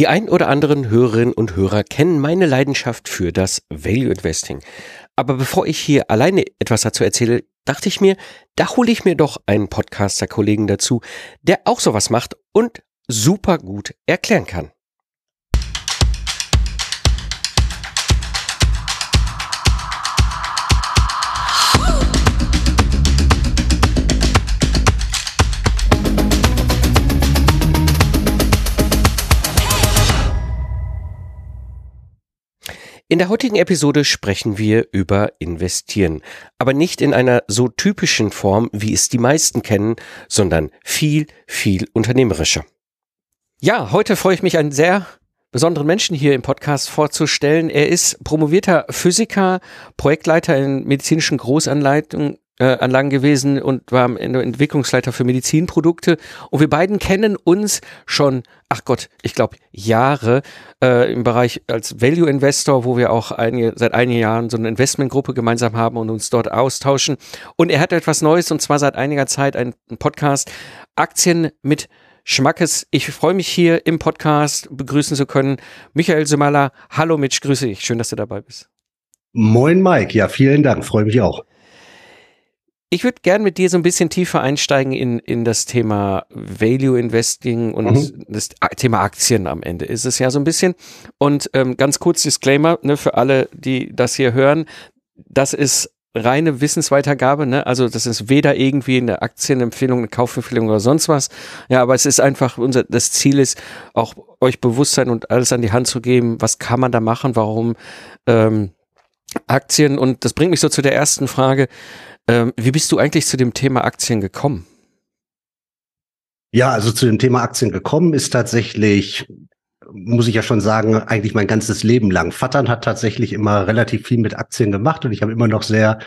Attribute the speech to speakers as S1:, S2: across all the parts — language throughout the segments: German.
S1: Die ein oder anderen Hörerinnen und Hörer kennen meine Leidenschaft für das Value Investing. Aber bevor ich hier alleine etwas dazu erzähle, dachte ich mir, da hole ich mir doch einen Podcaster-Kollegen dazu, der auch sowas macht und super gut erklären kann. In der heutigen Episode sprechen wir über Investieren, aber nicht in einer so typischen Form, wie es die meisten kennen, sondern viel, viel unternehmerischer. Ja, heute freue ich mich, einen sehr besonderen Menschen hier im Podcast vorzustellen. Er ist promovierter Physiker, Projektleiter in medizinischen Großanleitungen Anlagen gewesen und war Entwicklungsleiter für Medizinprodukte. Und wir beiden kennen uns schon, ach Gott, ich glaube Jahre äh, im Bereich als Value Investor, wo wir auch einige, seit einigen Jahren so eine Investmentgruppe gemeinsam haben und uns dort austauschen. Und er hat etwas Neues und zwar seit einiger Zeit einen Podcast Aktien mit Schmackes. Ich freue mich hier im Podcast begrüßen zu können. Michael Sumala. Hallo Mitch, grüße dich. Schön, dass du dabei bist.
S2: Moin Mike, ja, vielen Dank, freue mich auch.
S1: Ich würde gern mit dir so ein bisschen tiefer einsteigen in, in das Thema Value Investing und mhm. das Thema Aktien am Ende ist es ja so ein bisschen. Und ähm, ganz kurz Disclaimer ne, für alle, die das hier hören. Das ist reine Wissensweitergabe, ne? Also das ist weder irgendwie eine Aktienempfehlung, eine Kaufempfehlung oder sonst was. Ja, aber es ist einfach unser das Ziel ist auch euch Bewusstsein und alles an die Hand zu geben. Was kann man da machen? Warum ähm, Aktien? Und das bringt mich so zu der ersten Frage. Ähm, wie bist du eigentlich zu dem Thema Aktien gekommen?
S2: Ja, also zu dem Thema Aktien gekommen ist tatsächlich, muss ich ja schon sagen, eigentlich mein ganzes Leben lang. Vattern hat tatsächlich immer relativ viel mit Aktien gemacht und ich habe immer noch sehr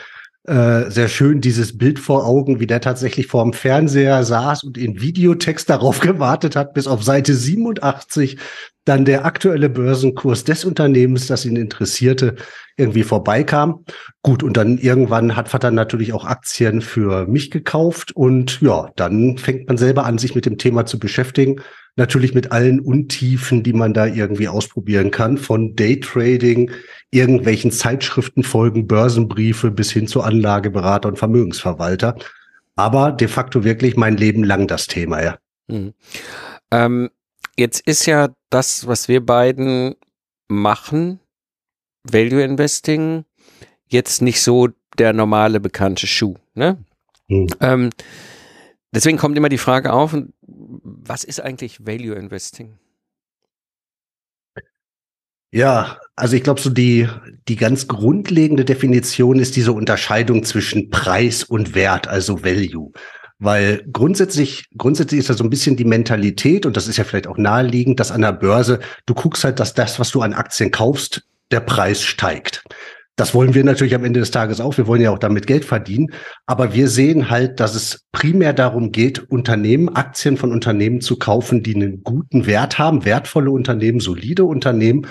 S2: äh, sehr schön dieses Bild vor Augen, wie der tatsächlich vor dem Fernseher saß und in Videotext darauf gewartet hat, bis auf Seite 87 dann der aktuelle Börsenkurs des Unternehmens, das ihn interessierte, irgendwie vorbeikam. Gut, und dann irgendwann hat Vater natürlich auch Aktien für mich gekauft und ja, dann fängt man selber an, sich mit dem Thema zu beschäftigen. Natürlich mit allen Untiefen, die man da irgendwie ausprobieren kann, von Daytrading, irgendwelchen Zeitschriftenfolgen, Börsenbriefe bis hin zu Anlageberater und Vermögensverwalter. Aber de facto wirklich mein Leben lang das Thema, ja. Mhm.
S1: Ähm, jetzt ist ja das, was wir beiden machen, Value Investing jetzt nicht so der normale bekannte Schuh. Ne? Mhm. Ähm, deswegen kommt immer die Frage auf, was ist eigentlich Value Investing?
S2: Ja, also ich glaube, so die, die ganz grundlegende Definition ist diese Unterscheidung zwischen Preis und Wert, also Value. Weil grundsätzlich, grundsätzlich ist da so ein bisschen die Mentalität, und das ist ja vielleicht auch naheliegend, dass an der Börse, du guckst halt, dass das, was du an Aktien kaufst, der Preis steigt. Das wollen wir natürlich am Ende des Tages auch. Wir wollen ja auch damit Geld verdienen. Aber wir sehen halt, dass es primär darum geht, Unternehmen, Aktien von Unternehmen zu kaufen, die einen guten Wert haben, wertvolle Unternehmen, solide Unternehmen,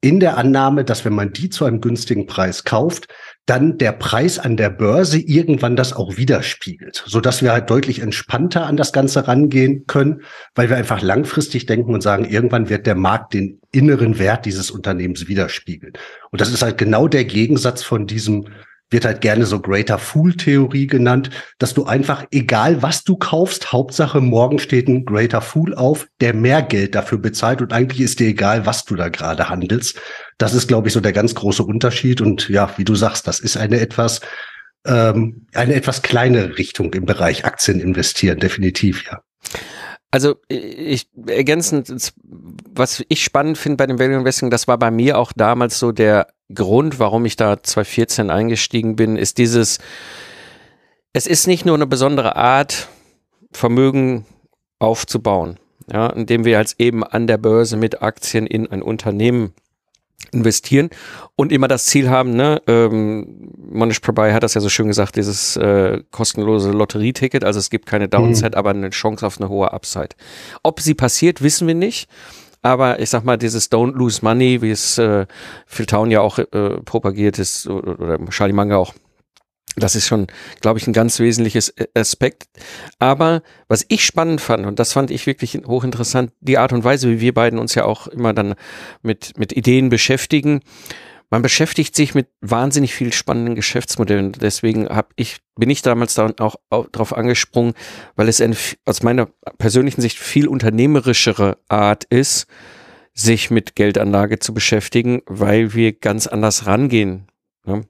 S2: in der Annahme, dass wenn man die zu einem günstigen Preis kauft, dann der Preis an der Börse irgendwann das auch widerspiegelt, so dass wir halt deutlich entspannter an das Ganze rangehen können, weil wir einfach langfristig denken und sagen, irgendwann wird der Markt den inneren Wert dieses Unternehmens widerspiegeln. Und das ist halt genau der Gegensatz von diesem wird halt gerne so Greater Fool Theorie genannt, dass du einfach, egal was du kaufst, Hauptsache morgen steht ein Greater Fool auf, der mehr Geld dafür bezahlt und eigentlich ist dir egal, was du da gerade handelst. Das ist, glaube ich, so der ganz große Unterschied. Und ja, wie du sagst, das ist eine etwas, ähm, eine etwas kleine Richtung im Bereich Aktien investieren, definitiv, ja.
S1: Also ich ergänzend, was ich spannend finde bei dem Value Investing, das war bei mir auch damals so der Grund, warum ich da 2014 eingestiegen bin, ist dieses, es ist nicht nur eine besondere Art, Vermögen aufzubauen, ja, indem wir als eben an der Börse mit Aktien in ein Unternehmen investieren und immer das Ziel haben, ne, ähm, Monish Prabhai hat das ja so schön gesagt, dieses äh, kostenlose Lotterieticket, also es gibt keine Downside, mhm. aber eine Chance auf eine hohe Upside. Ob sie passiert, wissen wir nicht. Aber ich sag mal, dieses Don't Lose Money, wie es äh, Phil Town ja auch äh, propagiert ist, oder, Charlie Manga auch, Das ist schon, glaube ich, ein ganz wesentliches äh, Aspekt. Aber was ich spannend fand, und das fand ich wirklich hochinteressant, die Art und Weise, wie wir beiden uns ja auch immer dann mit, mit Ideen beschäftigen. Man beschäftigt sich mit wahnsinnig viel spannenden Geschäftsmodellen. Deswegen hab ich, bin ich damals da auch, auch darauf angesprungen, weil es eine, aus meiner persönlichen Sicht viel unternehmerischere Art ist, sich mit Geldanlage zu beschäftigen, weil wir ganz anders rangehen. Ja?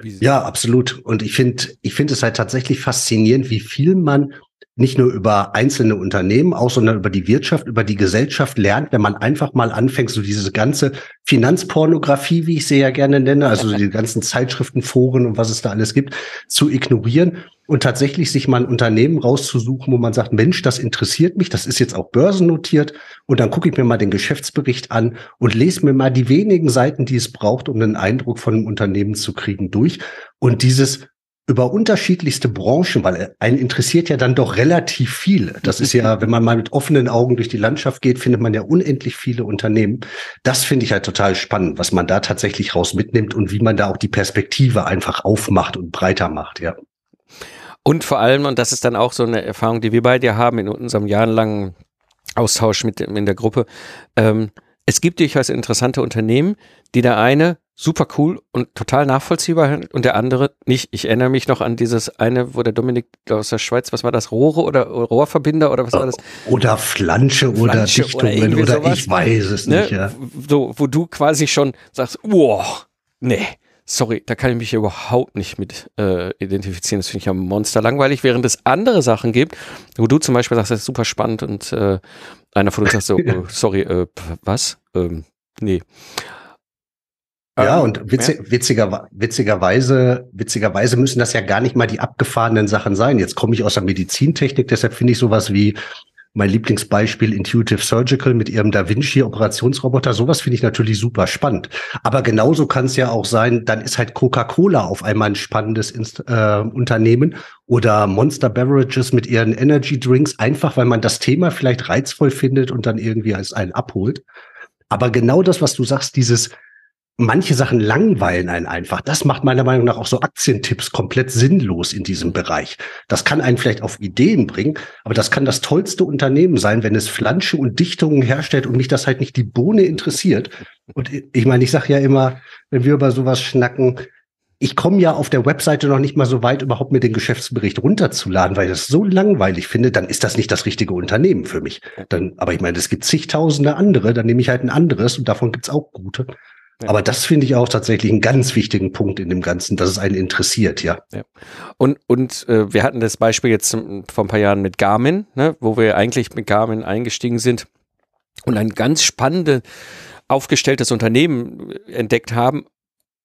S2: Ja, absolut. Und ich finde, ich finde es halt tatsächlich faszinierend, wie viel man nicht nur über einzelne Unternehmen auch, sondern über die Wirtschaft, über die Gesellschaft lernt, wenn man einfach mal anfängt, so diese ganze Finanzpornografie, wie ich sie ja gerne nenne, also die ganzen Zeitschriften, Foren und was es da alles gibt, zu ignorieren und tatsächlich sich mal ein Unternehmen rauszusuchen, wo man sagt, Mensch, das interessiert mich, das ist jetzt auch börsennotiert und dann gucke ich mir mal den Geschäftsbericht an und lese mir mal die wenigen Seiten, die es braucht, um einen Eindruck von einem Unternehmen zu kriegen, durch. Und dieses über unterschiedlichste Branchen, weil einen interessiert ja dann doch relativ viel. Das ist ja, wenn man mal mit offenen Augen durch die Landschaft geht, findet man ja unendlich viele Unternehmen. Das finde ich halt total spannend, was man da tatsächlich raus mitnimmt und wie man da auch die Perspektive einfach aufmacht und breiter macht, ja.
S1: Und vor allem, und das ist dann auch so eine Erfahrung, die wir beide haben in unserem jahrelangen Austausch mit in der Gruppe, ähm, es gibt durchaus interessante Unternehmen, die der eine super cool und total nachvollziehbar und der andere nicht. Ich erinnere mich noch an dieses eine, wo der Dominik aus der Schweiz, was war das, Rohre oder Rohrverbinder oder was war das?
S2: Oder Flansche, Flansche oder Dichtungen oder, oder ich weiß es ne? nicht. Ja.
S1: So, wo du quasi schon sagst, wow, nee, sorry, da kann ich mich überhaupt nicht mit äh, identifizieren. Das finde ich ja monster langweilig, während es andere Sachen gibt, wo du zum Beispiel sagst, das ist super spannend und äh, einer von uns sagt so, oh, sorry, äh, was? Ähm, nee.
S2: Ja, ähm, und witzig, ja. Witziger, witzigerweise, witzigerweise müssen das ja gar nicht mal die abgefahrenen Sachen sein. Jetzt komme ich aus der Medizintechnik, deshalb finde ich sowas wie mein Lieblingsbeispiel Intuitive Surgical mit ihrem Da Vinci Operationsroboter. Sowas finde ich natürlich super spannend. Aber genauso kann es ja auch sein, dann ist halt Coca-Cola auf einmal ein spannendes Inst äh, Unternehmen oder Monster Beverages mit ihren Energy Drinks, einfach weil man das Thema vielleicht reizvoll findet und dann irgendwie als einen abholt. Aber genau das, was du sagst, dieses manche Sachen langweilen einen einfach. Das macht meiner Meinung nach auch so Aktientipps komplett sinnlos in diesem Bereich. Das kann einen vielleicht auf Ideen bringen, aber das kann das tollste Unternehmen sein, wenn es Flansche und Dichtungen herstellt und mich das halt nicht die Bohne interessiert. Und ich meine, ich sage ja immer, wenn wir über sowas schnacken, ich komme ja auf der Webseite noch nicht mal so weit, überhaupt mir den Geschäftsbericht runterzuladen, weil ich das so langweilig finde, dann ist das nicht das richtige Unternehmen für mich. Dann, aber ich meine, es gibt zigtausende andere, dann nehme ich halt ein anderes und davon gibt's auch gute. Aber das finde ich auch tatsächlich einen ganz wichtigen Punkt in dem Ganzen, dass es einen interessiert, ja. ja.
S1: Und, und äh, wir hatten das Beispiel jetzt vor ein paar Jahren mit Garmin, ne, wo wir eigentlich mit Garmin eingestiegen sind und ein ganz spannendes aufgestelltes Unternehmen entdeckt haben,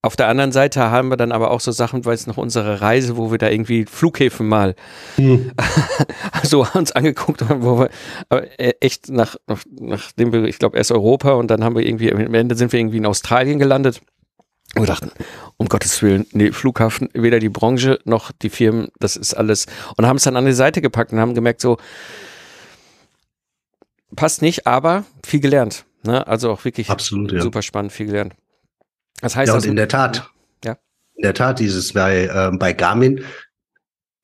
S1: auf der anderen Seite haben wir dann aber auch so Sachen, weil es noch unsere Reise, wo wir da irgendwie Flughäfen mal mhm. so uns angeguckt haben, wo wir äh, echt nach, nach nachdem wir, ich glaube, erst Europa und dann haben wir irgendwie, am Ende sind wir irgendwie in Australien gelandet. Und wir dachten, um Gottes Willen, nee, Flughafen, weder die Branche noch die Firmen, das ist alles. Und haben es dann an die Seite gepackt und haben gemerkt, so, passt nicht, aber viel gelernt. Ne? Also auch wirklich
S2: Absolut, ja.
S1: super spannend, viel gelernt.
S2: Das heißt, ja, und in der Tat, ja. in der Tat, dieses bei, äh, bei Garmin,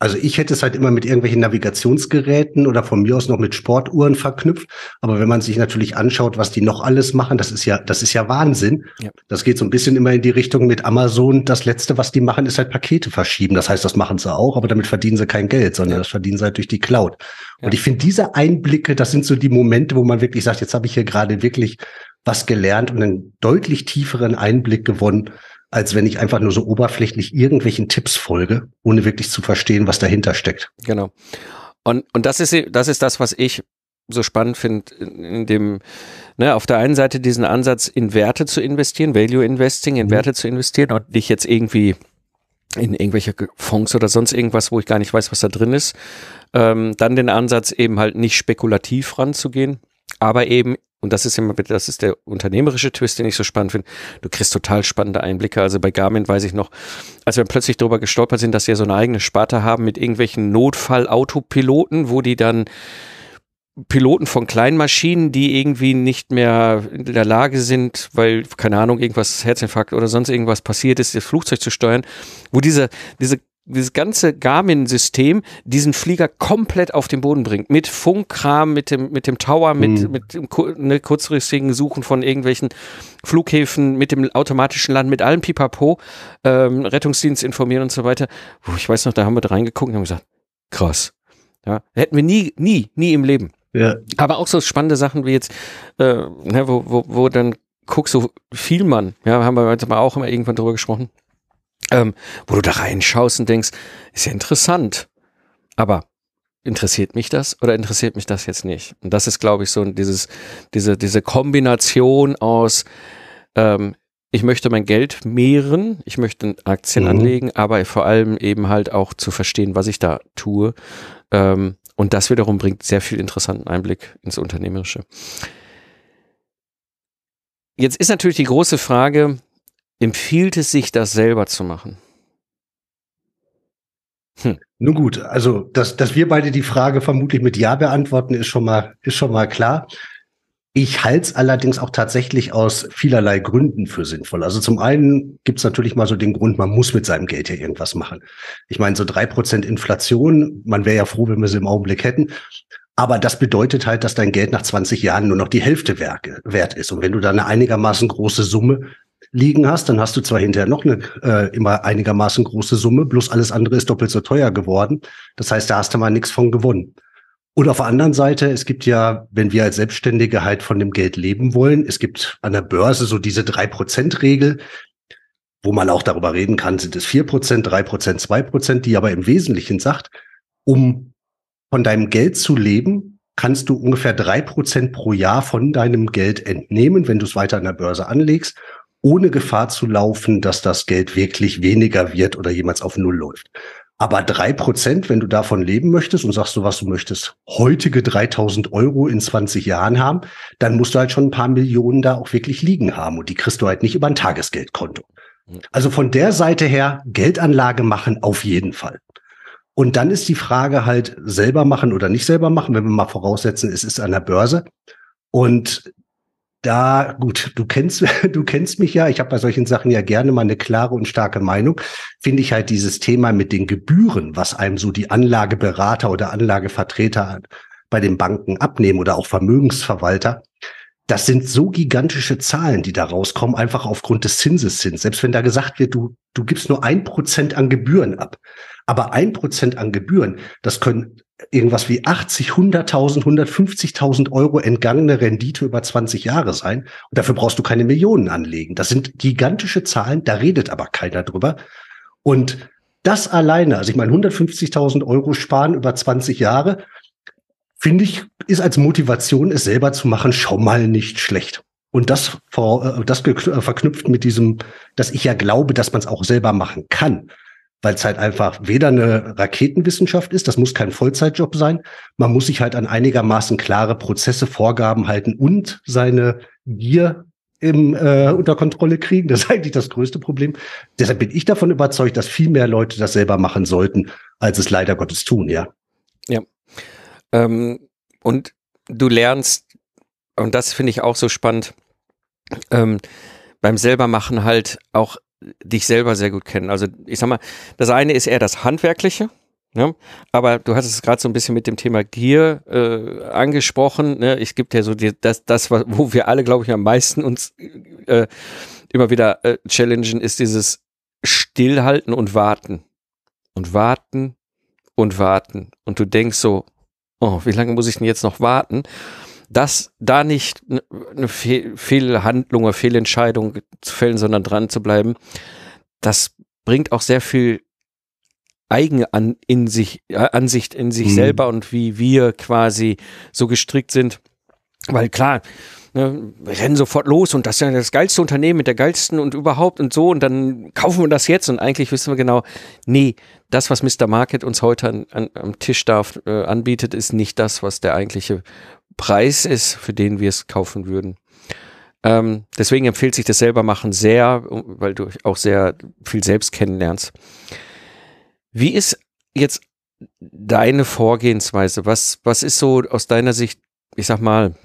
S2: also ich hätte es halt immer mit irgendwelchen Navigationsgeräten oder von mir aus noch mit Sportuhren verknüpft. Aber wenn man sich natürlich anschaut, was die noch alles machen, das ist ja, das ist ja Wahnsinn. Ja. Das geht so ein bisschen immer in die Richtung mit Amazon. Das letzte, was die machen, ist halt Pakete verschieben. Das heißt, das machen sie auch, aber damit verdienen sie kein Geld, sondern ja. das verdienen sie halt durch die Cloud. Ja. Und ich finde diese Einblicke, das sind so die Momente, wo man wirklich sagt, jetzt habe ich hier gerade wirklich was gelernt und einen deutlich tieferen Einblick gewonnen, als wenn ich einfach nur so oberflächlich irgendwelchen Tipps folge, ohne wirklich zu verstehen, was dahinter steckt.
S1: Genau. Und, und das ist, das ist das, was ich so spannend finde, in dem, ne, auf der einen Seite diesen Ansatz, in Werte zu investieren, Value Investing, in mhm. Werte zu investieren und nicht jetzt irgendwie in irgendwelche Fonds oder sonst irgendwas, wo ich gar nicht weiß, was da drin ist. Ähm, dann den Ansatz, eben halt nicht spekulativ ranzugehen, aber eben und das ist immer, das ist der unternehmerische Twist, den ich so spannend finde. Du kriegst total spannende Einblicke. Also bei Garmin weiß ich noch, als wir plötzlich darüber gestolpert sind, dass sie ja so eine eigene Sparte haben mit irgendwelchen Notfall-Autopiloten, wo die dann Piloten von kleinen Maschinen, die irgendwie nicht mehr in der Lage sind, weil, keine Ahnung, irgendwas Herzinfarkt oder sonst irgendwas passiert ist, das Flugzeug zu steuern, wo diese, diese dieses ganze Garmin-System diesen Flieger komplett auf den Boden bringt. Mit Funkkram, mit dem, mit dem Tower, mit, mhm. mit dem ne, kurzfristigen Suchen von irgendwelchen Flughäfen, mit dem automatischen Land, mit allem Pipapo, ähm, Rettungsdienst informieren und so weiter. Ich weiß noch, da haben wir da reingeguckt und haben gesagt, krass. Ja, hätten wir nie, nie, nie im Leben. Ja. Aber auch so spannende Sachen wie jetzt, äh, ne, wo, wo, wo dann guckst so viel man, ja, haben wir jetzt mal auch immer irgendwann drüber gesprochen ähm, wo du da reinschaust und denkst, ist ja interessant, aber interessiert mich das oder interessiert mich das jetzt nicht? Und das ist, glaube ich, so dieses, diese, diese Kombination aus, ähm, ich möchte mein Geld mehren, ich möchte Aktien mhm. anlegen, aber vor allem eben halt auch zu verstehen, was ich da tue. Ähm, und das wiederum bringt sehr viel interessanten Einblick ins Unternehmerische. Jetzt ist natürlich die große Frage, Empfiehlt es sich, das selber zu machen?
S2: Hm. Nun gut, also dass, dass wir beide die Frage vermutlich mit Ja beantworten, ist schon mal, ist schon mal klar. Ich halte es allerdings auch tatsächlich aus vielerlei Gründen für sinnvoll. Also zum einen gibt es natürlich mal so den Grund, man muss mit seinem Geld ja irgendwas machen. Ich meine, so drei Prozent Inflation, man wäre ja froh, wenn wir sie im Augenblick hätten. Aber das bedeutet halt, dass dein Geld nach 20 Jahren nur noch die Hälfte wert ist. Und wenn du da eine einigermaßen große Summe liegen hast, dann hast du zwar hinterher noch eine äh, immer einigermaßen große Summe, bloß alles andere ist doppelt so teuer geworden. Das heißt, da hast du mal nichts von gewonnen. Und auf der anderen Seite, es gibt ja, wenn wir als Selbstständige halt von dem Geld leben wollen, es gibt an der Börse so diese drei Prozent Regel, wo man auch darüber reden kann, sind es vier Prozent, drei Prozent, zwei Prozent, die aber im Wesentlichen sagt, um von deinem Geld zu leben, kannst du ungefähr drei Prozent pro Jahr von deinem Geld entnehmen, wenn du es weiter an der Börse anlegst ohne Gefahr zu laufen, dass das Geld wirklich weniger wird oder jemals auf Null läuft. Aber drei Prozent, wenn du davon leben möchtest und sagst du, was du möchtest, heutige 3000 Euro in 20 Jahren haben, dann musst du halt schon ein paar Millionen da auch wirklich liegen haben und die kriegst du halt nicht über ein Tagesgeldkonto. Also von der Seite her Geldanlage machen auf jeden Fall. Und dann ist die Frage halt selber machen oder nicht selber machen, wenn wir mal voraussetzen, es ist an der Börse. Und da, gut, du kennst, du kennst mich ja. Ich habe bei solchen Sachen ja gerne mal eine klare und starke Meinung. Finde ich halt dieses Thema mit den Gebühren, was einem so die Anlageberater oder Anlagevertreter bei den Banken abnehmen oder auch Vermögensverwalter. Das sind so gigantische Zahlen, die da rauskommen, einfach aufgrund des Zinseszins. Selbst wenn da gesagt wird, du, du gibst nur ein Prozent an Gebühren ab. Aber ein Prozent an Gebühren, das können irgendwas wie 80, 100.000, 150.000 Euro entgangene Rendite über 20 Jahre sein. Und dafür brauchst du keine Millionen anlegen. Das sind gigantische Zahlen, da redet aber keiner drüber. Und das alleine, also ich meine 150.000 Euro sparen über 20 Jahre, finde ich, ist als Motivation, es selber zu machen, schon mal nicht schlecht. Und das, äh, das verknüpft mit diesem, dass ich ja glaube, dass man es auch selber machen kann weil es halt einfach weder eine Raketenwissenschaft ist, das muss kein Vollzeitjob sein. Man muss sich halt an einigermaßen klare Prozesse, Vorgaben halten und seine Gier im, äh, unter Kontrolle kriegen. Das ist eigentlich das größte Problem. Deshalb bin ich davon überzeugt, dass viel mehr Leute das selber machen sollten, als es leider Gottes tun, ja.
S1: Ja. Ähm, und du lernst, und das finde ich auch so spannend, ähm, beim selbermachen halt auch dich selber sehr gut kennen. Also ich sag mal, das eine ist eher das Handwerkliche, Ne? Aber du hast es gerade so ein bisschen mit dem Thema Gier äh, angesprochen. Ne? Ich gebe dir so die, das, das, wo wir alle, glaube ich, am meisten uns äh, immer wieder äh, challengen, ist dieses Stillhalten und Warten. Und warten und warten. Und du denkst so, oh, wie lange muss ich denn jetzt noch warten? Dass da nicht eine Fe Fehlhandlung oder Fehlentscheidung zu fällen, sondern dran zu bleiben, das bringt auch sehr viel eigene an, in sich, äh, Ansicht in sich mhm. selber und wie wir quasi so gestrickt sind. Weil klar, ne, wir rennen sofort los und das ist ja das geilste Unternehmen mit der geilsten und überhaupt und so und dann kaufen wir das jetzt und eigentlich wissen wir genau, nee, das, was Mr. Market uns heute an, an, am Tisch darf, äh, anbietet, ist nicht das, was der eigentliche Preis ist, für den wir es kaufen würden. Ähm, deswegen empfiehlt sich das selber machen sehr, weil du auch sehr viel selbst kennenlernst. Wie ist jetzt deine Vorgehensweise? Was, was ist so aus deiner Sicht, ich sag mal,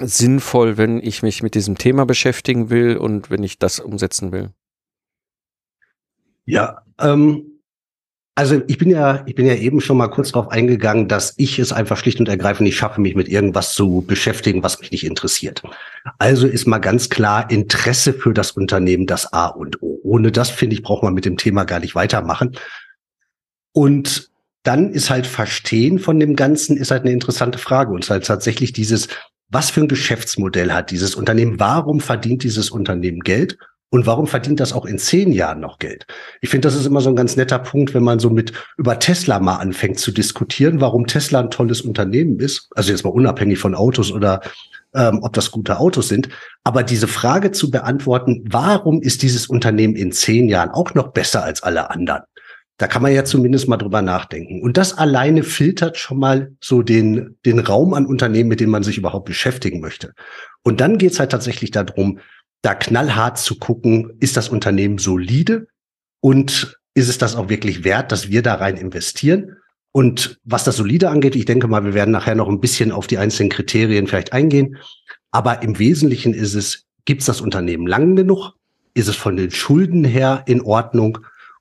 S1: sinnvoll, wenn ich mich mit diesem Thema beschäftigen will und wenn ich das umsetzen will?
S2: Ja, ähm, also ich bin ja, ich bin ja eben schon mal kurz darauf eingegangen, dass ich es einfach schlicht und ergreifend nicht schaffe, mich mit irgendwas zu beschäftigen, was mich nicht interessiert. Also ist mal ganz klar Interesse für das Unternehmen das A und O. Ohne das, finde ich, braucht man mit dem Thema gar nicht weitermachen. Und dann ist halt Verstehen von dem Ganzen ist halt eine interessante Frage und es ist halt tatsächlich dieses, was für ein Geschäftsmodell hat dieses Unternehmen? Warum verdient dieses Unternehmen Geld? Und warum verdient das auch in zehn Jahren noch Geld? Ich finde, das ist immer so ein ganz netter Punkt, wenn man so mit über Tesla mal anfängt zu diskutieren, warum Tesla ein tolles Unternehmen ist. Also jetzt mal unabhängig von Autos oder ähm, ob das gute Autos sind. Aber diese Frage zu beantworten, warum ist dieses Unternehmen in zehn Jahren auch noch besser als alle anderen? Da kann man ja zumindest mal drüber nachdenken. Und das alleine filtert schon mal so den, den Raum an Unternehmen, mit dem man sich überhaupt beschäftigen möchte. Und dann geht's halt tatsächlich darum, da knallhart zu gucken, ist das Unternehmen solide und ist es das auch wirklich wert, dass wir da rein investieren? Und was das solide angeht, ich denke mal, wir werden nachher noch ein bisschen auf die einzelnen Kriterien vielleicht eingehen. Aber im Wesentlichen ist es, gibt es das Unternehmen lang genug? Ist es von den Schulden her in Ordnung?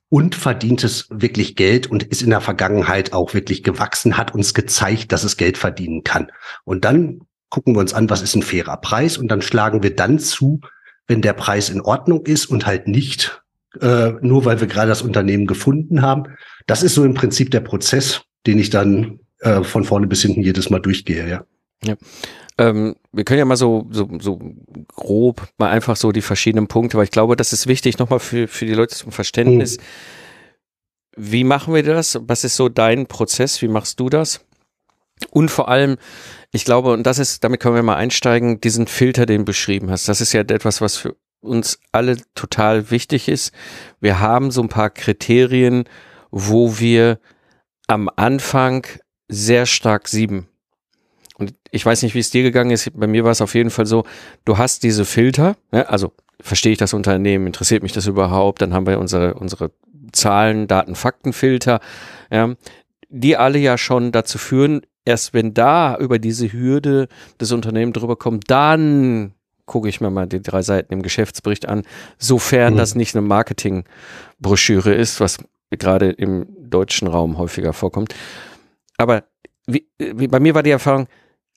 S2: Und verdient es wirklich Geld und ist in der Vergangenheit auch wirklich gewachsen, hat uns gezeigt, dass es Geld verdienen kann. Und dann gucken wir uns an, was ist ein fairer Preis? Und dann schlagen wir dann zu, wenn der Preis in Ordnung ist und halt nicht äh, nur, weil wir gerade das Unternehmen gefunden haben. Das ist so im Prinzip der Prozess, den ich dann äh, von vorne bis hinten jedes Mal durchgehe, ja.
S1: Ja. Ähm, wir können ja mal so, so, so grob mal einfach so die verschiedenen Punkte, weil ich glaube, das ist wichtig nochmal für, für die Leute zum Verständnis. Hm. Wie machen wir das? Was ist so dein Prozess? Wie machst du das? Und vor allem, ich glaube, und das ist, damit können wir mal einsteigen, diesen Filter, den du beschrieben hast. Das ist ja etwas, was für uns alle total wichtig ist. Wir haben so ein paar Kriterien, wo wir am Anfang sehr stark sieben. Und ich weiß nicht, wie es dir gegangen ist. Bei mir war es auf jeden Fall so, du hast diese Filter, ja, also verstehe ich das Unternehmen, interessiert mich das überhaupt, dann haben wir unsere, unsere Zahlen, Daten, Faktenfilter, ja, die alle ja schon dazu führen, erst wenn da über diese Hürde des Unternehmens drüber kommt, dann gucke ich mir mal die drei Seiten im Geschäftsbericht an, sofern mhm. das nicht eine Marketingbroschüre ist, was gerade im deutschen Raum häufiger vorkommt. Aber wie, wie bei mir war die Erfahrung,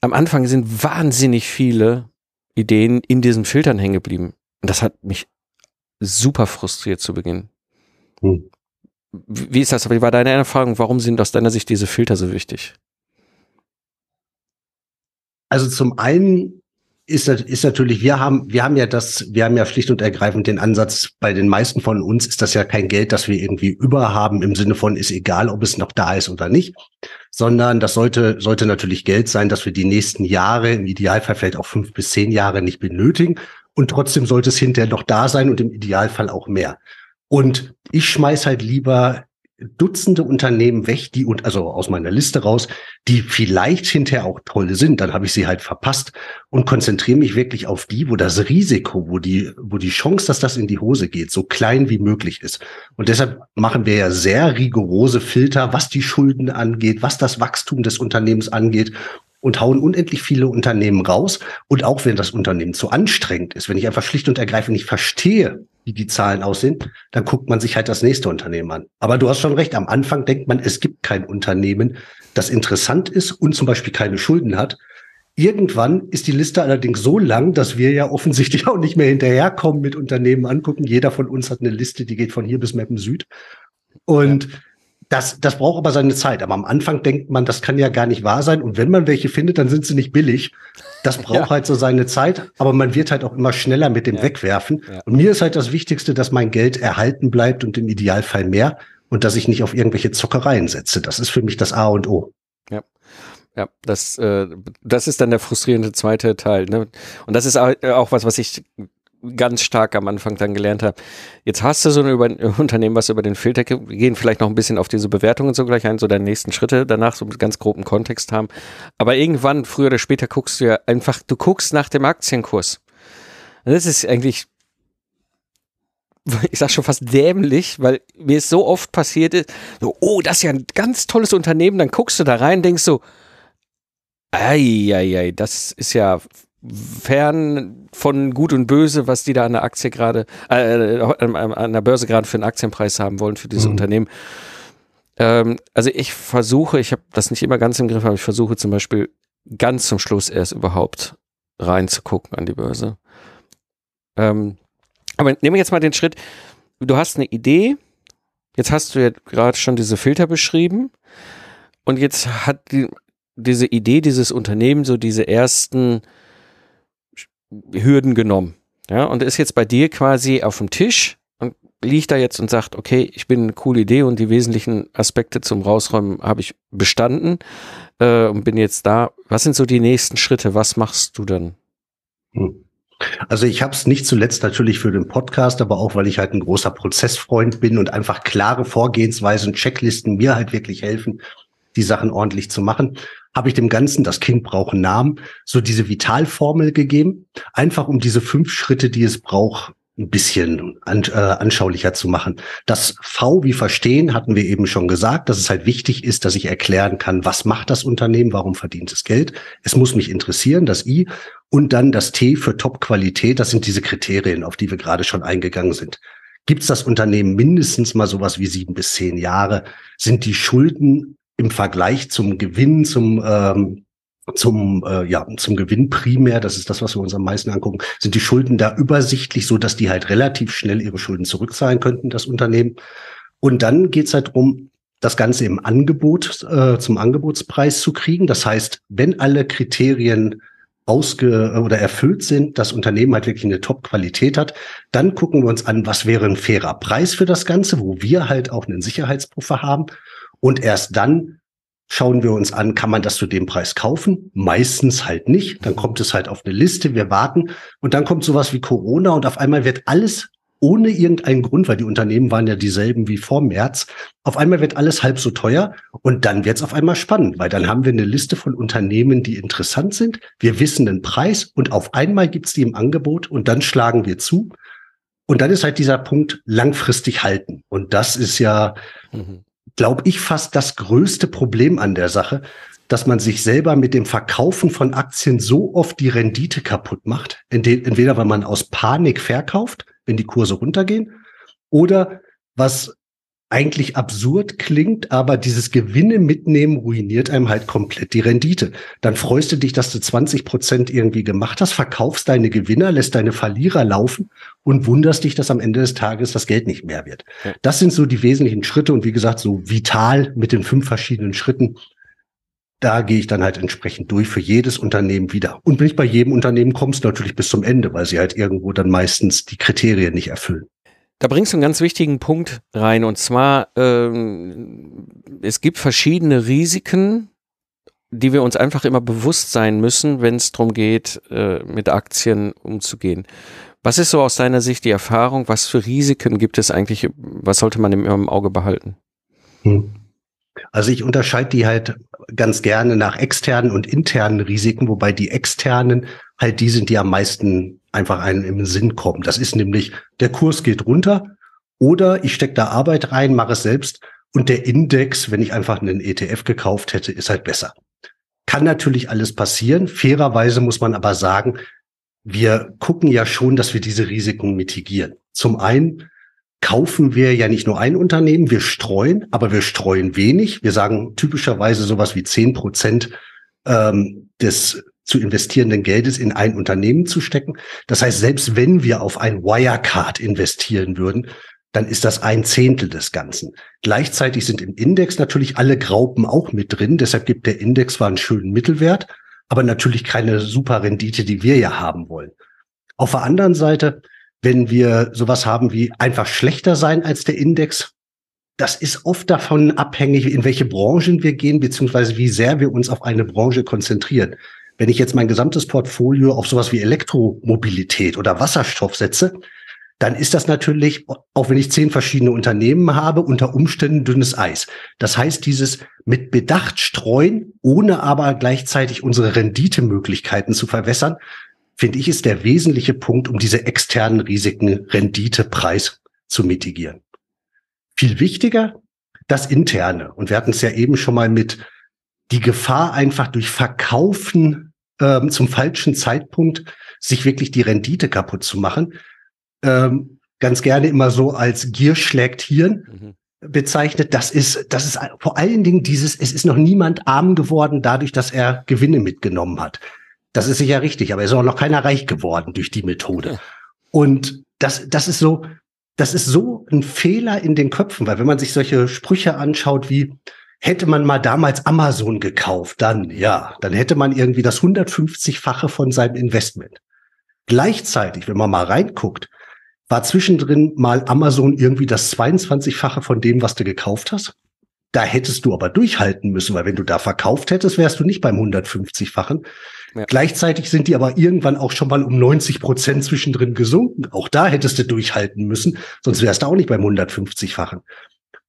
S1: am Anfang sind wahnsinnig viele Ideen in diesen Filtern hängen geblieben. Und das hat mich super frustriert zu Beginn. Mhm. Wie ist das? Wie war deine Erfahrung? Warum sind aus deiner Sicht diese Filter so wichtig?
S2: Also zum einen ist, ist natürlich, wir haben, wir haben ja das, wir haben ja schlicht und ergreifend den Ansatz, bei den meisten von uns ist das ja kein Geld, das wir irgendwie überhaben, im Sinne von ist egal, ob es noch da ist oder nicht, sondern das sollte, sollte natürlich Geld sein, dass wir die nächsten Jahre, im Idealfall vielleicht auch fünf bis zehn Jahre nicht benötigen. Und trotzdem sollte es hinterher noch da sein und im Idealfall auch mehr. Und ich schmeiß halt lieber Dutzende Unternehmen weg, die und also aus meiner Liste raus, die vielleicht hinterher auch toll sind, dann habe ich sie halt verpasst und konzentriere mich wirklich auf die, wo das Risiko, wo die, wo die Chance, dass das in die Hose geht, so klein wie möglich ist. Und deshalb machen wir ja sehr rigorose Filter, was die Schulden angeht, was das Wachstum des Unternehmens angeht und hauen unendlich viele Unternehmen raus. Und auch wenn das Unternehmen zu anstrengend ist, wenn ich einfach schlicht und ergreifend nicht verstehe, wie die Zahlen aussehen, dann guckt man sich halt das nächste Unternehmen an. Aber du hast schon recht, am Anfang denkt man, es gibt kein Unternehmen, das interessant ist und zum Beispiel keine Schulden hat. Irgendwann ist die Liste allerdings so lang, dass wir ja offensichtlich auch nicht mehr hinterherkommen mit Unternehmen angucken. Jeder von uns hat eine Liste, die geht von hier bis Meppen Süd. Und ja. Das, das braucht aber seine Zeit. Aber am Anfang denkt man, das kann ja gar nicht wahr sein. Und wenn man welche findet, dann sind sie nicht billig. Das braucht ja. halt so seine Zeit, aber man wird halt auch immer schneller mit dem ja. Wegwerfen. Ja. Und mir ist halt das Wichtigste, dass mein Geld erhalten bleibt und im Idealfall mehr und dass ich nicht auf irgendwelche Zockereien setze. Das ist für mich das A und O.
S1: Ja. Ja, das, äh, das ist dann der frustrierende zweite Teil. Ne? Und das ist auch was, was ich ganz stark am Anfang dann gelernt habe. Jetzt hast du so ein Unternehmen, was über den Filter geht. Wir gehen vielleicht noch ein bisschen auf diese Bewertungen so gleich ein, so deine nächsten Schritte danach, so einen ganz groben Kontext haben. Aber irgendwann, früher oder später, guckst du ja einfach, du guckst nach dem Aktienkurs. Das ist eigentlich ich sag schon fast dämlich, weil mir es so oft passiert ist, so, oh, das ist ja ein ganz tolles Unternehmen, dann guckst du da rein, denkst so, ei, ei, ei, das ist ja fern von Gut und Böse, was die da an der Aktie gerade, äh, an der Börse gerade für einen Aktienpreis haben wollen für dieses mhm. Unternehmen. Ähm, also ich versuche, ich habe das nicht immer ganz im Griff, aber ich versuche zum Beispiel ganz zum Schluss erst überhaupt reinzugucken an die Börse. Ähm, aber nehmen wir jetzt mal den Schritt, du hast eine Idee, jetzt hast du ja gerade schon diese Filter beschrieben und jetzt hat die, diese Idee, dieses Unternehmen so diese ersten Hürden genommen. Ja, und ist jetzt bei dir quasi auf dem Tisch und liegt da jetzt und sagt, okay, ich bin eine coole Idee und die wesentlichen Aspekte zum Rausräumen habe ich bestanden äh, und bin jetzt da. Was sind so die nächsten Schritte? Was machst du dann?
S2: Hm. Also ich habe es nicht zuletzt natürlich für den Podcast, aber auch weil ich halt ein großer Prozessfreund bin und einfach klare Vorgehensweisen, Checklisten mir halt wirklich helfen, die Sachen ordentlich zu machen, habe ich dem Ganzen, das Kind braucht einen Namen, so diese Vitalformel gegeben, einfach um diese fünf Schritte, die es braucht, ein bisschen an, äh, anschaulicher zu machen. Das V wie verstehen hatten wir eben schon gesagt, dass es halt wichtig ist, dass ich erklären kann, was macht das Unternehmen, warum verdient es Geld. Es muss mich interessieren, das I. Und dann das T für Top-Qualität, das sind diese Kriterien, auf die wir gerade schon eingegangen sind. Gibt es das Unternehmen mindestens mal sowas wie sieben bis zehn Jahre? Sind die Schulden im Vergleich zum Gewinn, zum ähm, zum äh, ja zum Gewinn primär, das ist das, was wir uns am meisten angucken, sind die Schulden da übersichtlich, so dass die halt relativ schnell ihre Schulden zurückzahlen könnten, das Unternehmen. Und dann geht's halt drum, das Ganze im Angebot äh, zum Angebotspreis zu kriegen. Das heißt, wenn alle Kriterien ausge oder erfüllt sind, das Unternehmen halt wirklich eine Top-Qualität hat, dann gucken wir uns an, was wäre ein fairer Preis für das Ganze, wo wir halt auch einen Sicherheitspuffer haben. Und erst dann schauen wir uns an, kann man das zu dem Preis kaufen? Meistens halt nicht. Dann kommt es halt auf eine Liste, wir warten und dann kommt sowas wie Corona und auf einmal wird alles ohne irgendeinen Grund, weil die Unternehmen waren ja dieselben wie vor März, auf einmal wird alles halb so teuer und dann wird es auf einmal spannend, weil dann haben wir eine Liste von Unternehmen, die interessant sind. Wir wissen den Preis und auf einmal gibt's die im Angebot und dann schlagen wir zu. Und dann ist halt dieser Punkt langfristig halten. Und das ist ja mhm glaube ich, fast das größte Problem an der Sache, dass man sich selber mit dem Verkaufen von Aktien so oft die Rendite kaputt macht. Entweder weil man aus Panik verkauft, wenn die Kurse runtergehen, oder was eigentlich absurd klingt, aber dieses Gewinne mitnehmen ruiniert einem halt komplett die Rendite. Dann freust du dich, dass du 20 Prozent irgendwie gemacht hast, verkaufst deine Gewinner, lässt deine Verlierer laufen und wunderst dich, dass am Ende des Tages das Geld nicht mehr wird. Das sind so die wesentlichen Schritte und wie gesagt, so vital mit den fünf verschiedenen Schritten. Da gehe ich dann halt entsprechend durch für jedes Unternehmen wieder. Und nicht bei jedem Unternehmen kommst du natürlich bis zum Ende, weil sie halt irgendwo dann meistens die Kriterien nicht erfüllen.
S1: Da bringst du einen ganz wichtigen Punkt rein und zwar, ähm, es gibt verschiedene Risiken, die wir uns einfach immer bewusst sein müssen, wenn es darum geht, äh, mit Aktien umzugehen. Was ist so aus deiner Sicht die Erfahrung? Was für Risiken gibt es eigentlich? Was sollte man im Auge behalten? Hm.
S2: Also ich unterscheide die halt ganz gerne nach externen und internen Risiken, wobei die externen halt die sind, die am meisten einfach einen im Sinn kommen. Das ist nämlich, der Kurs geht runter oder ich stecke da Arbeit rein, mache es selbst und der Index, wenn ich einfach einen ETF gekauft hätte, ist halt besser. Kann natürlich alles passieren. Fairerweise muss man aber sagen, wir gucken ja schon, dass wir diese Risiken mitigieren. Zum einen kaufen wir ja nicht nur ein Unternehmen, wir streuen, aber wir streuen wenig. Wir sagen typischerweise sowas wie zehn Prozent ähm, des zu investierenden Geldes in ein Unternehmen zu stecken. Das heißt, selbst wenn wir auf ein Wirecard investieren würden, dann ist das ein Zehntel des Ganzen. Gleichzeitig sind im Index natürlich alle Graupen auch mit drin. Deshalb gibt der Index zwar einen schönen Mittelwert, aber natürlich keine super Rendite, die wir ja haben wollen. Auf der anderen Seite, wenn wir sowas haben wie einfach schlechter sein als der Index, das ist oft davon abhängig, in welche Branchen wir gehen, beziehungsweise wie sehr wir uns auf eine Branche konzentrieren. Wenn ich jetzt mein gesamtes Portfolio auf sowas wie Elektromobilität oder Wasserstoff setze, dann ist das natürlich, auch wenn ich zehn verschiedene Unternehmen habe, unter Umständen dünnes Eis. Das heißt, dieses mit Bedacht streuen, ohne aber gleichzeitig unsere Renditemöglichkeiten zu verwässern, finde ich, ist der wesentliche Punkt, um diese externen Risiken Rendite, Preis zu mitigieren. Viel wichtiger, das Interne. Und wir hatten es ja eben schon mal mit die Gefahr einfach durch Verkaufen ähm, zum falschen Zeitpunkt sich wirklich die Rendite kaputt zu machen. Ähm, ganz gerne immer so als Gier schlägt Hirn. Mhm bezeichnet, das ist, das ist vor allen Dingen dieses, es ist noch niemand arm geworden dadurch, dass er Gewinne mitgenommen hat. Das ist sicher richtig, aber es ist auch noch keiner reich geworden durch die Methode. Und das, das ist so, das ist so ein Fehler in den Köpfen, weil wenn man sich solche Sprüche anschaut wie, hätte man mal damals Amazon gekauft, dann, ja, dann hätte man irgendwie das 150-fache von seinem Investment. Gleichzeitig, wenn man mal reinguckt, war zwischendrin mal Amazon irgendwie das 22-fache von dem, was du gekauft hast. Da hättest du aber durchhalten müssen, weil wenn du da verkauft hättest, wärst du nicht beim 150-fachen. Ja. Gleichzeitig sind die aber irgendwann auch schon mal um 90 Prozent zwischendrin gesunken. Auch da hättest du durchhalten müssen, sonst wärst du auch nicht beim 150-fachen.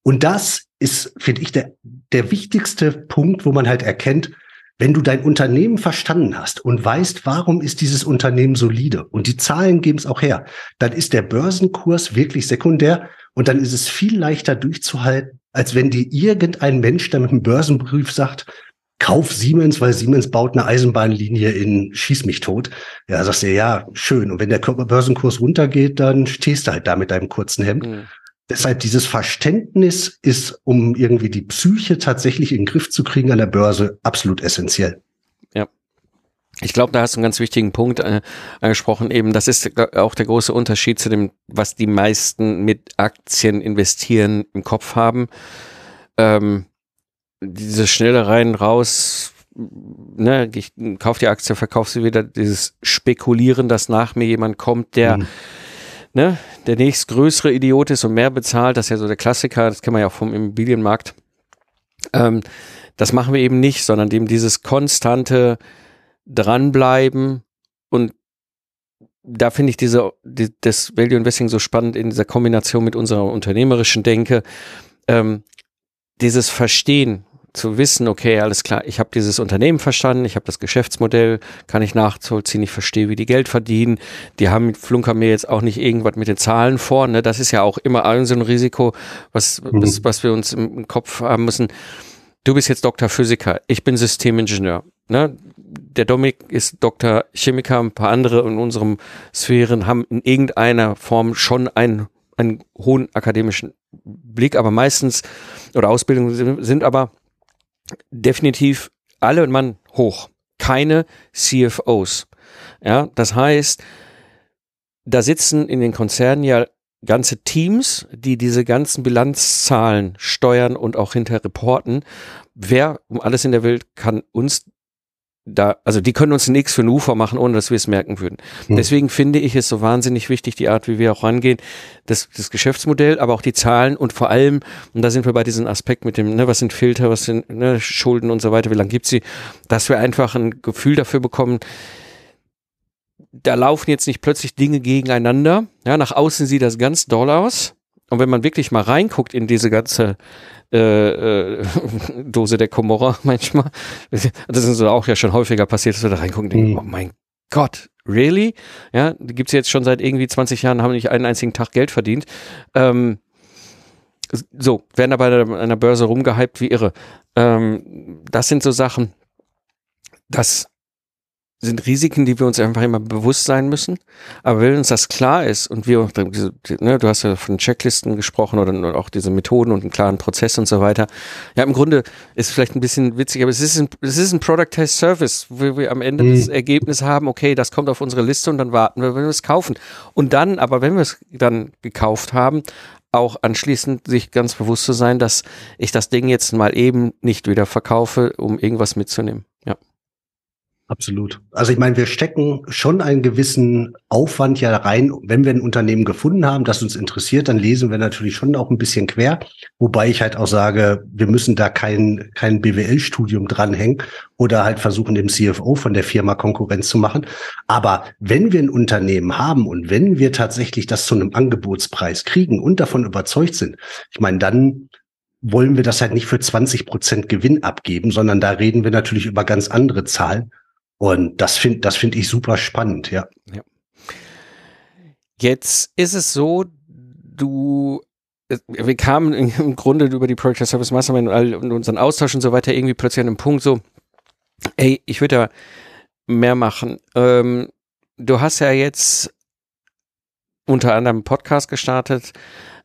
S2: Und das ist, finde ich, der, der wichtigste Punkt, wo man halt erkennt, wenn du dein Unternehmen verstanden hast und weißt, warum ist dieses Unternehmen solide und die Zahlen geben es auch her, dann ist der Börsenkurs wirklich sekundär und dann ist es viel leichter durchzuhalten, als wenn dir irgendein Mensch, der mit einem Börsenbrief sagt, kauf Siemens, weil Siemens baut eine Eisenbahnlinie in Schieß mich tot. Ja, sagst du, ja, schön. Und wenn der Börsenkurs runtergeht, dann stehst du halt da mit deinem kurzen Hemd. Mhm. Deshalb dieses Verständnis ist, um irgendwie die Psyche tatsächlich in den Griff zu kriegen an der Börse, absolut essentiell.
S1: Ja. Ich glaube, da hast du einen ganz wichtigen Punkt äh, angesprochen. Eben, das ist auch der große Unterschied zu dem, was die meisten mit Aktien investieren im Kopf haben. Ähm, diese schnelle rein raus, ne, ich kauf die Aktie, verkauf sie wieder, dieses Spekulieren, dass nach mir jemand kommt, der mhm ne, der nächstgrößere Idiot ist und mehr bezahlt, das ist ja so der Klassiker, das kennen wir ja auch vom Immobilienmarkt. Ähm, das machen wir eben nicht, sondern eben dieses konstante Dranbleiben und da finde ich diese, die, das Value Investing so spannend in dieser Kombination mit unserer unternehmerischen Denke. Ähm, dieses Verstehen, zu wissen, okay, alles klar, ich habe dieses Unternehmen verstanden, ich habe das Geschäftsmodell, kann ich nachvollziehen, ich verstehe, wie die Geld verdienen. Die haben flunkern mir jetzt auch nicht irgendwas mit den Zahlen vor. Ne? Das ist ja auch immer ein so ein Risiko, was, mhm. was, was wir uns im Kopf haben müssen. Du bist jetzt Doktor Physiker, ich bin Systemingenieur. Ne? Der Dominik ist Doktor Chemiker, ein paar andere in unserem Sphären haben in irgendeiner Form schon einen, einen hohen akademischen Blick, aber meistens oder Ausbildung sind aber definitiv alle Mann hoch. Keine CFOs. Ja, das heißt, da sitzen in den Konzernen ja ganze Teams, die diese ganzen Bilanzzahlen steuern und auch hinter reporten. Wer um alles in der Welt kann uns da, also die können uns nichts für ein Ufer machen, ohne dass wir es merken würden. Hm. Deswegen finde ich es so wahnsinnig wichtig, die Art, wie wir auch rangehen, das, das Geschäftsmodell, aber auch die Zahlen und vor allem, und da sind wir bei diesem Aspekt mit dem, ne, was sind Filter, was sind ne, Schulden und so weiter, wie lange gibt's sie, dass wir einfach ein Gefühl dafür bekommen, da laufen jetzt nicht plötzlich Dinge gegeneinander. Ja, nach außen sieht das ganz doll aus. Und wenn man wirklich mal reinguckt in diese ganze äh, äh, Dose der Komorra manchmal. Das ist auch ja schon häufiger passiert, dass wir da reingucken und denken, mhm. oh mein Gott, really? Ja, die gibt's jetzt schon seit irgendwie 20 Jahren, haben nicht einen einzigen Tag Geld verdient. Ähm, so, werden aber an einer Börse rumgehypt wie irre. Ähm, das sind so Sachen, das sind Risiken, die wir uns einfach immer bewusst sein müssen. Aber wenn uns das klar ist und wir, ne, du hast ja von Checklisten gesprochen oder auch diese Methoden und einen klaren Prozess und so weiter. Ja, im Grunde ist es vielleicht ein bisschen witzig, aber es ist ein, es ist ein Product Test Service, wo wir am Ende mhm. das Ergebnis haben, okay, das kommt auf unsere Liste und dann warten wir, wenn wir es kaufen. Und dann, aber wenn wir es dann gekauft haben, auch anschließend sich ganz bewusst zu sein, dass ich das Ding jetzt mal eben nicht wieder verkaufe, um irgendwas mitzunehmen.
S2: Absolut. Also ich meine, wir stecken schon einen gewissen Aufwand ja rein. Wenn wir ein Unternehmen gefunden haben, das uns interessiert, dann lesen wir natürlich schon auch ein bisschen quer. Wobei ich halt auch sage, wir müssen da kein, kein BWL-Studium dranhängen oder halt versuchen, dem CFO von der Firma Konkurrenz zu machen. Aber wenn wir ein Unternehmen haben und wenn wir tatsächlich das zu einem Angebotspreis kriegen und davon überzeugt sind, ich meine, dann wollen wir das halt nicht für 20 Prozent Gewinn abgeben, sondern da reden wir natürlich über ganz andere Zahlen. Und das finde das finde ich super spannend, ja. ja.
S1: Jetzt ist es so, du wir kamen im Grunde über die Project Service Mastermind und unseren Austausch und so weiter irgendwie plötzlich an einem Punkt so, ey, ich würde da mehr machen. Ähm, du hast ja jetzt unter anderem einen Podcast gestartet.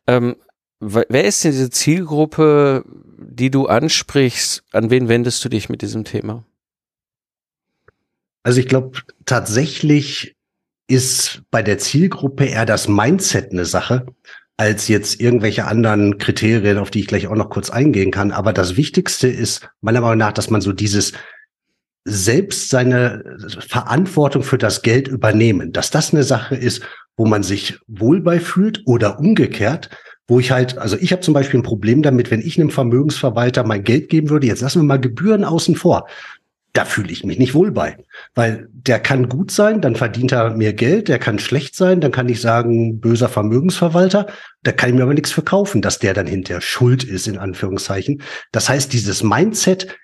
S1: Ähm, wer ist denn diese Zielgruppe, die du ansprichst? An wen wendest du dich mit diesem Thema?
S2: Also ich glaube, tatsächlich ist bei der Zielgruppe eher das Mindset eine Sache, als jetzt irgendwelche anderen Kriterien, auf die ich gleich auch noch kurz eingehen kann. Aber das Wichtigste ist meiner Meinung nach, dass man so dieses selbst seine Verantwortung für das Geld übernehmen, dass das eine Sache ist, wo man sich wohl bei fühlt oder umgekehrt, wo ich halt, also ich habe zum Beispiel ein Problem damit, wenn ich einem Vermögensverwalter mein Geld geben würde, jetzt lassen wir mal Gebühren außen vor da fühle ich mich nicht wohl bei. Weil der kann gut sein, dann verdient er mir Geld, der kann schlecht sein, dann kann ich sagen, böser Vermögensverwalter, da kann ich mir aber nichts verkaufen, dass der dann hinterher schuld ist, in Anführungszeichen. Das heißt, dieses Mindset,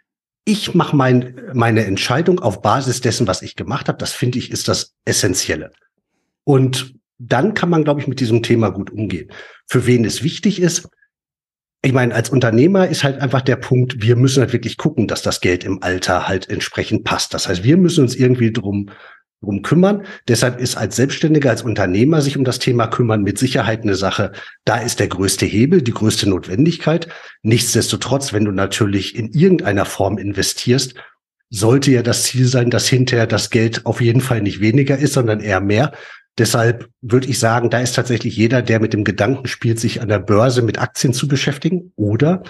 S2: ich mache mein, meine Entscheidung auf Basis dessen, was ich gemacht habe, das finde ich, ist das Essentielle. Und dann kann man, glaube ich, mit diesem Thema gut umgehen. Für wen es wichtig ist, ich meine, als Unternehmer ist halt einfach der Punkt, wir müssen halt wirklich gucken, dass das Geld im Alter halt entsprechend passt. Das heißt, wir müssen uns irgendwie drum, drum kümmern. Deshalb ist als Selbstständiger, als Unternehmer sich um das Thema kümmern mit Sicherheit eine Sache. Da ist der größte Hebel, die größte Notwendigkeit. Nichtsdestotrotz, wenn du natürlich in irgendeiner Form investierst, sollte ja das Ziel sein, dass hinterher das Geld auf jeden Fall nicht weniger ist, sondern eher mehr. Deshalb würde ich sagen, da ist tatsächlich jeder, der mit dem Gedanken spielt, sich an der Börse mit Aktien zu beschäftigen oder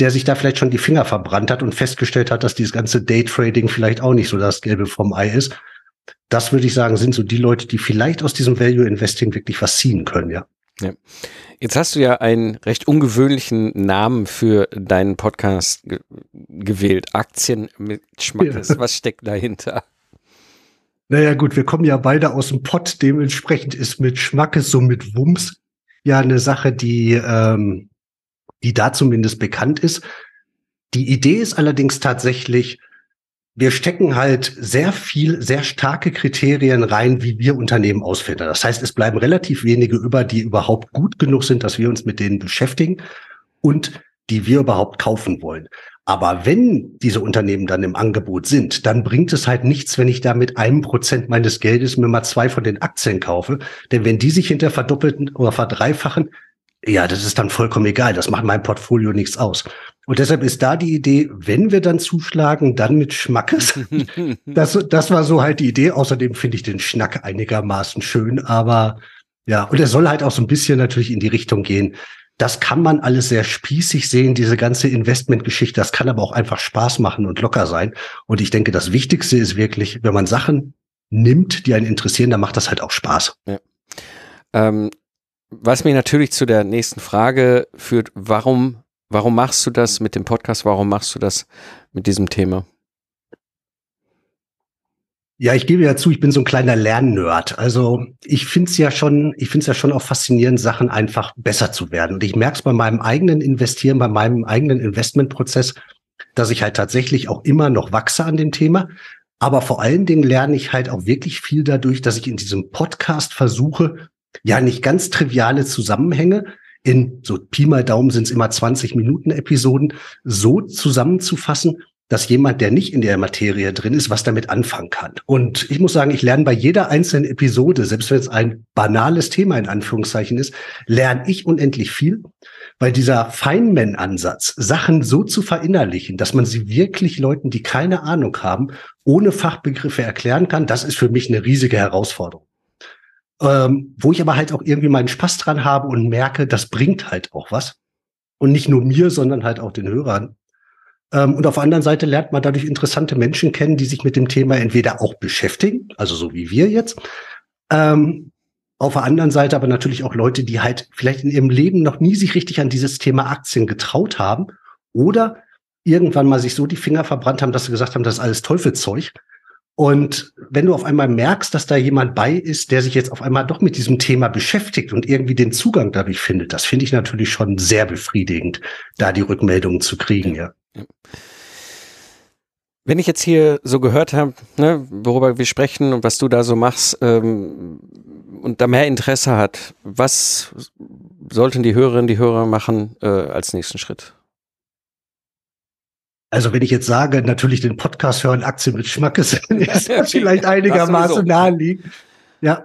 S2: der sich da vielleicht schon die Finger verbrannt hat und festgestellt hat, dass dieses ganze Daytrading vielleicht auch nicht so das Gelbe vom Ei ist. Das würde ich sagen, sind so die Leute, die vielleicht aus diesem Value Investing wirklich was ziehen können, ja.
S1: Ja. Jetzt hast du ja einen recht ungewöhnlichen Namen für deinen Podcast ge gewählt. Aktien mit Schmackes. Ja. Was steckt dahinter?
S2: Naja, gut, wir kommen ja beide aus dem Pott. Dementsprechend ist mit Schmackes, so mit Wumms, ja eine Sache, die, ähm, die da zumindest bekannt ist. Die Idee ist allerdings tatsächlich, wir stecken halt sehr viel, sehr starke Kriterien rein, wie wir Unternehmen ausfinden. Das heißt, es bleiben relativ wenige über, die überhaupt gut genug sind, dass wir uns mit denen beschäftigen und die wir überhaupt kaufen wollen. Aber wenn diese Unternehmen dann im Angebot sind, dann bringt es halt nichts, wenn ich da mit einem Prozent meines Geldes mir mal zwei von den Aktien kaufe. Denn wenn die sich hinter verdoppelten oder verdreifachen, ja, das ist dann vollkommen egal. Das macht mein Portfolio nichts aus. Und deshalb ist da die Idee, wenn wir dann zuschlagen, dann mit Schmackes. das, das war so halt die Idee. Außerdem finde ich den Schnack einigermaßen schön, aber ja, und er soll halt auch so ein bisschen natürlich in die Richtung gehen. Das kann man alles sehr spießig sehen, diese ganze Investmentgeschichte. Das kann aber auch einfach Spaß machen und locker sein. Und ich denke, das Wichtigste ist wirklich, wenn man Sachen nimmt, die einen interessieren, dann macht das halt auch Spaß. Ja.
S1: Ähm, was mir natürlich zu der nächsten Frage führt, warum, warum machst du das mit dem Podcast? Warum machst du das mit diesem Thema?
S2: Ja, ich gebe ja zu, ich bin so ein kleiner Lernnerd. Also ich finde es ja schon, ich finde es ja schon auch faszinierend, Sachen einfach besser zu werden. Und ich merke es bei meinem eigenen Investieren, bei meinem eigenen Investmentprozess, dass ich halt tatsächlich auch immer noch wachse an dem Thema. Aber vor allen Dingen lerne ich halt auch wirklich viel dadurch, dass ich in diesem Podcast versuche, ja nicht ganz triviale Zusammenhänge in so Pi mal Daumen sind es immer 20 Minuten Episoden so zusammenzufassen, dass jemand, der nicht in der Materie drin ist, was damit anfangen kann. Und ich muss sagen, ich lerne bei jeder einzelnen Episode, selbst wenn es ein banales Thema in Anführungszeichen ist, lerne ich unendlich viel, weil dieser Feynman-Ansatz, Sachen so zu verinnerlichen, dass man sie wirklich Leuten, die keine Ahnung haben, ohne Fachbegriffe erklären kann, das ist für mich eine riesige Herausforderung. Ähm, wo ich aber halt auch irgendwie meinen Spaß dran habe und merke, das bringt halt auch was. Und nicht nur mir, sondern halt auch den Hörern. Ähm, und auf der anderen Seite lernt man dadurch interessante Menschen kennen, die sich mit dem Thema entweder auch beschäftigen, also so wie wir jetzt. Ähm, auf der anderen Seite aber natürlich auch Leute, die halt vielleicht in ihrem Leben noch nie sich richtig an dieses Thema Aktien getraut haben oder irgendwann mal sich so die Finger verbrannt haben, dass sie gesagt haben, das ist alles Teufelzeug. Und wenn du auf einmal merkst, dass da jemand bei ist, der sich jetzt auf einmal doch mit diesem Thema beschäftigt und irgendwie den Zugang dadurch findet, das finde ich natürlich schon sehr befriedigend, da die Rückmeldungen zu kriegen, ja.
S1: Wenn ich jetzt hier so gehört habe, ne, worüber wir sprechen und was du da so machst ähm, und da mehr Interesse hat, was
S3: sollten die Hörerinnen, die Hörer machen äh, als nächsten Schritt?
S2: Also wenn ich jetzt sage, natürlich den Podcast hören, Aktien mit Schmackes, ist das vielleicht einigermaßen naheliegend. Ja,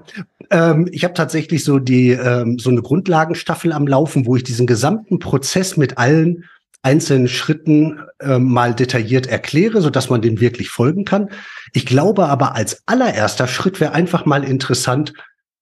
S2: ähm, ich habe tatsächlich so die ähm, so eine Grundlagenstaffel am Laufen, wo ich diesen gesamten Prozess mit allen einzelnen Schritten äh, mal detailliert erkläre, so dass man dem wirklich folgen kann. Ich glaube aber als allererster Schritt wäre einfach mal interessant,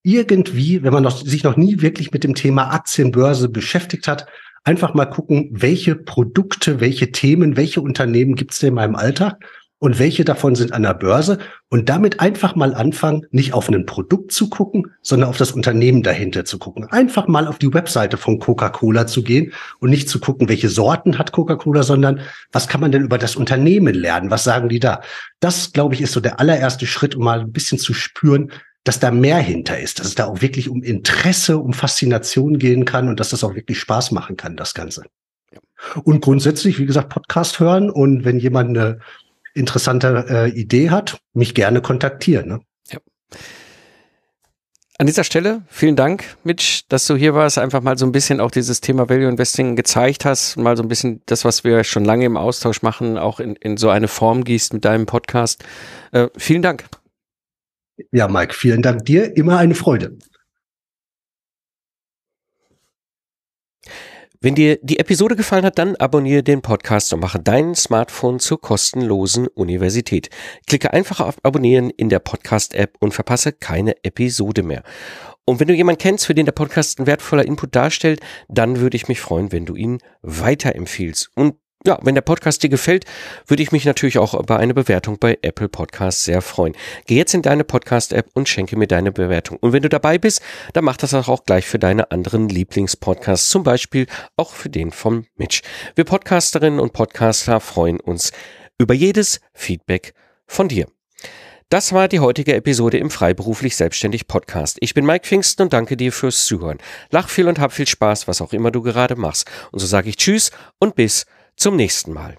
S2: irgendwie, wenn man noch, sich noch nie wirklich mit dem Thema Aktienbörse beschäftigt hat, einfach mal gucken, welche Produkte, welche Themen, welche Unternehmen gibt es denn in meinem Alltag und welche davon sind an der Börse und damit einfach mal anfangen, nicht auf ein Produkt zu gucken, sondern auf das Unternehmen dahinter zu gucken. Einfach mal auf die Webseite von Coca-Cola zu gehen und nicht zu gucken, welche Sorten hat Coca-Cola, sondern was kann man denn über das Unternehmen lernen? Was sagen die da? Das, glaube ich, ist so der allererste Schritt, um mal ein bisschen zu spüren, dass da mehr hinter ist, dass es da auch wirklich um Interesse, um Faszination gehen kann und dass das auch wirklich Spaß machen kann, das Ganze. Und grundsätzlich, wie gesagt, Podcast hören und wenn jemand eine interessante äh, Idee hat, mich gerne kontaktieren. Ne? Ja.
S3: An dieser Stelle vielen Dank, Mitch, dass du hier warst, einfach mal so ein bisschen auch dieses Thema Value Investing gezeigt hast, mal so ein bisschen das, was wir schon lange im Austausch machen, auch in, in so eine Form gießt mit deinem Podcast. Äh, vielen Dank.
S2: Ja, Mike, vielen Dank dir. Immer eine Freude.
S3: Wenn dir die Episode gefallen hat, dann abonniere den Podcast und mache dein Smartphone zur kostenlosen Universität. Klicke einfach auf Abonnieren in der Podcast-App und verpasse keine Episode mehr. Und wenn du jemanden kennst, für den der Podcast ein wertvoller Input darstellt, dann würde ich mich freuen, wenn du ihn weiterempfiehlst. Und ja, wenn der Podcast dir gefällt, würde ich mich natürlich auch über eine Bewertung bei Apple Podcasts sehr freuen. Geh jetzt in deine Podcast-App und schenke mir deine Bewertung. Und wenn du dabei bist, dann mach das auch gleich für deine anderen Lieblingspodcasts, zum Beispiel auch für den von Mitch. Wir Podcasterinnen und Podcaster freuen uns über jedes Feedback von dir. Das war die heutige Episode im Freiberuflich Selbstständig Podcast. Ich bin Mike Pfingsten und danke dir fürs Zuhören. Lach viel und hab viel Spaß, was auch immer du gerade machst. Und so sage ich Tschüss und bis zum nächsten Mal.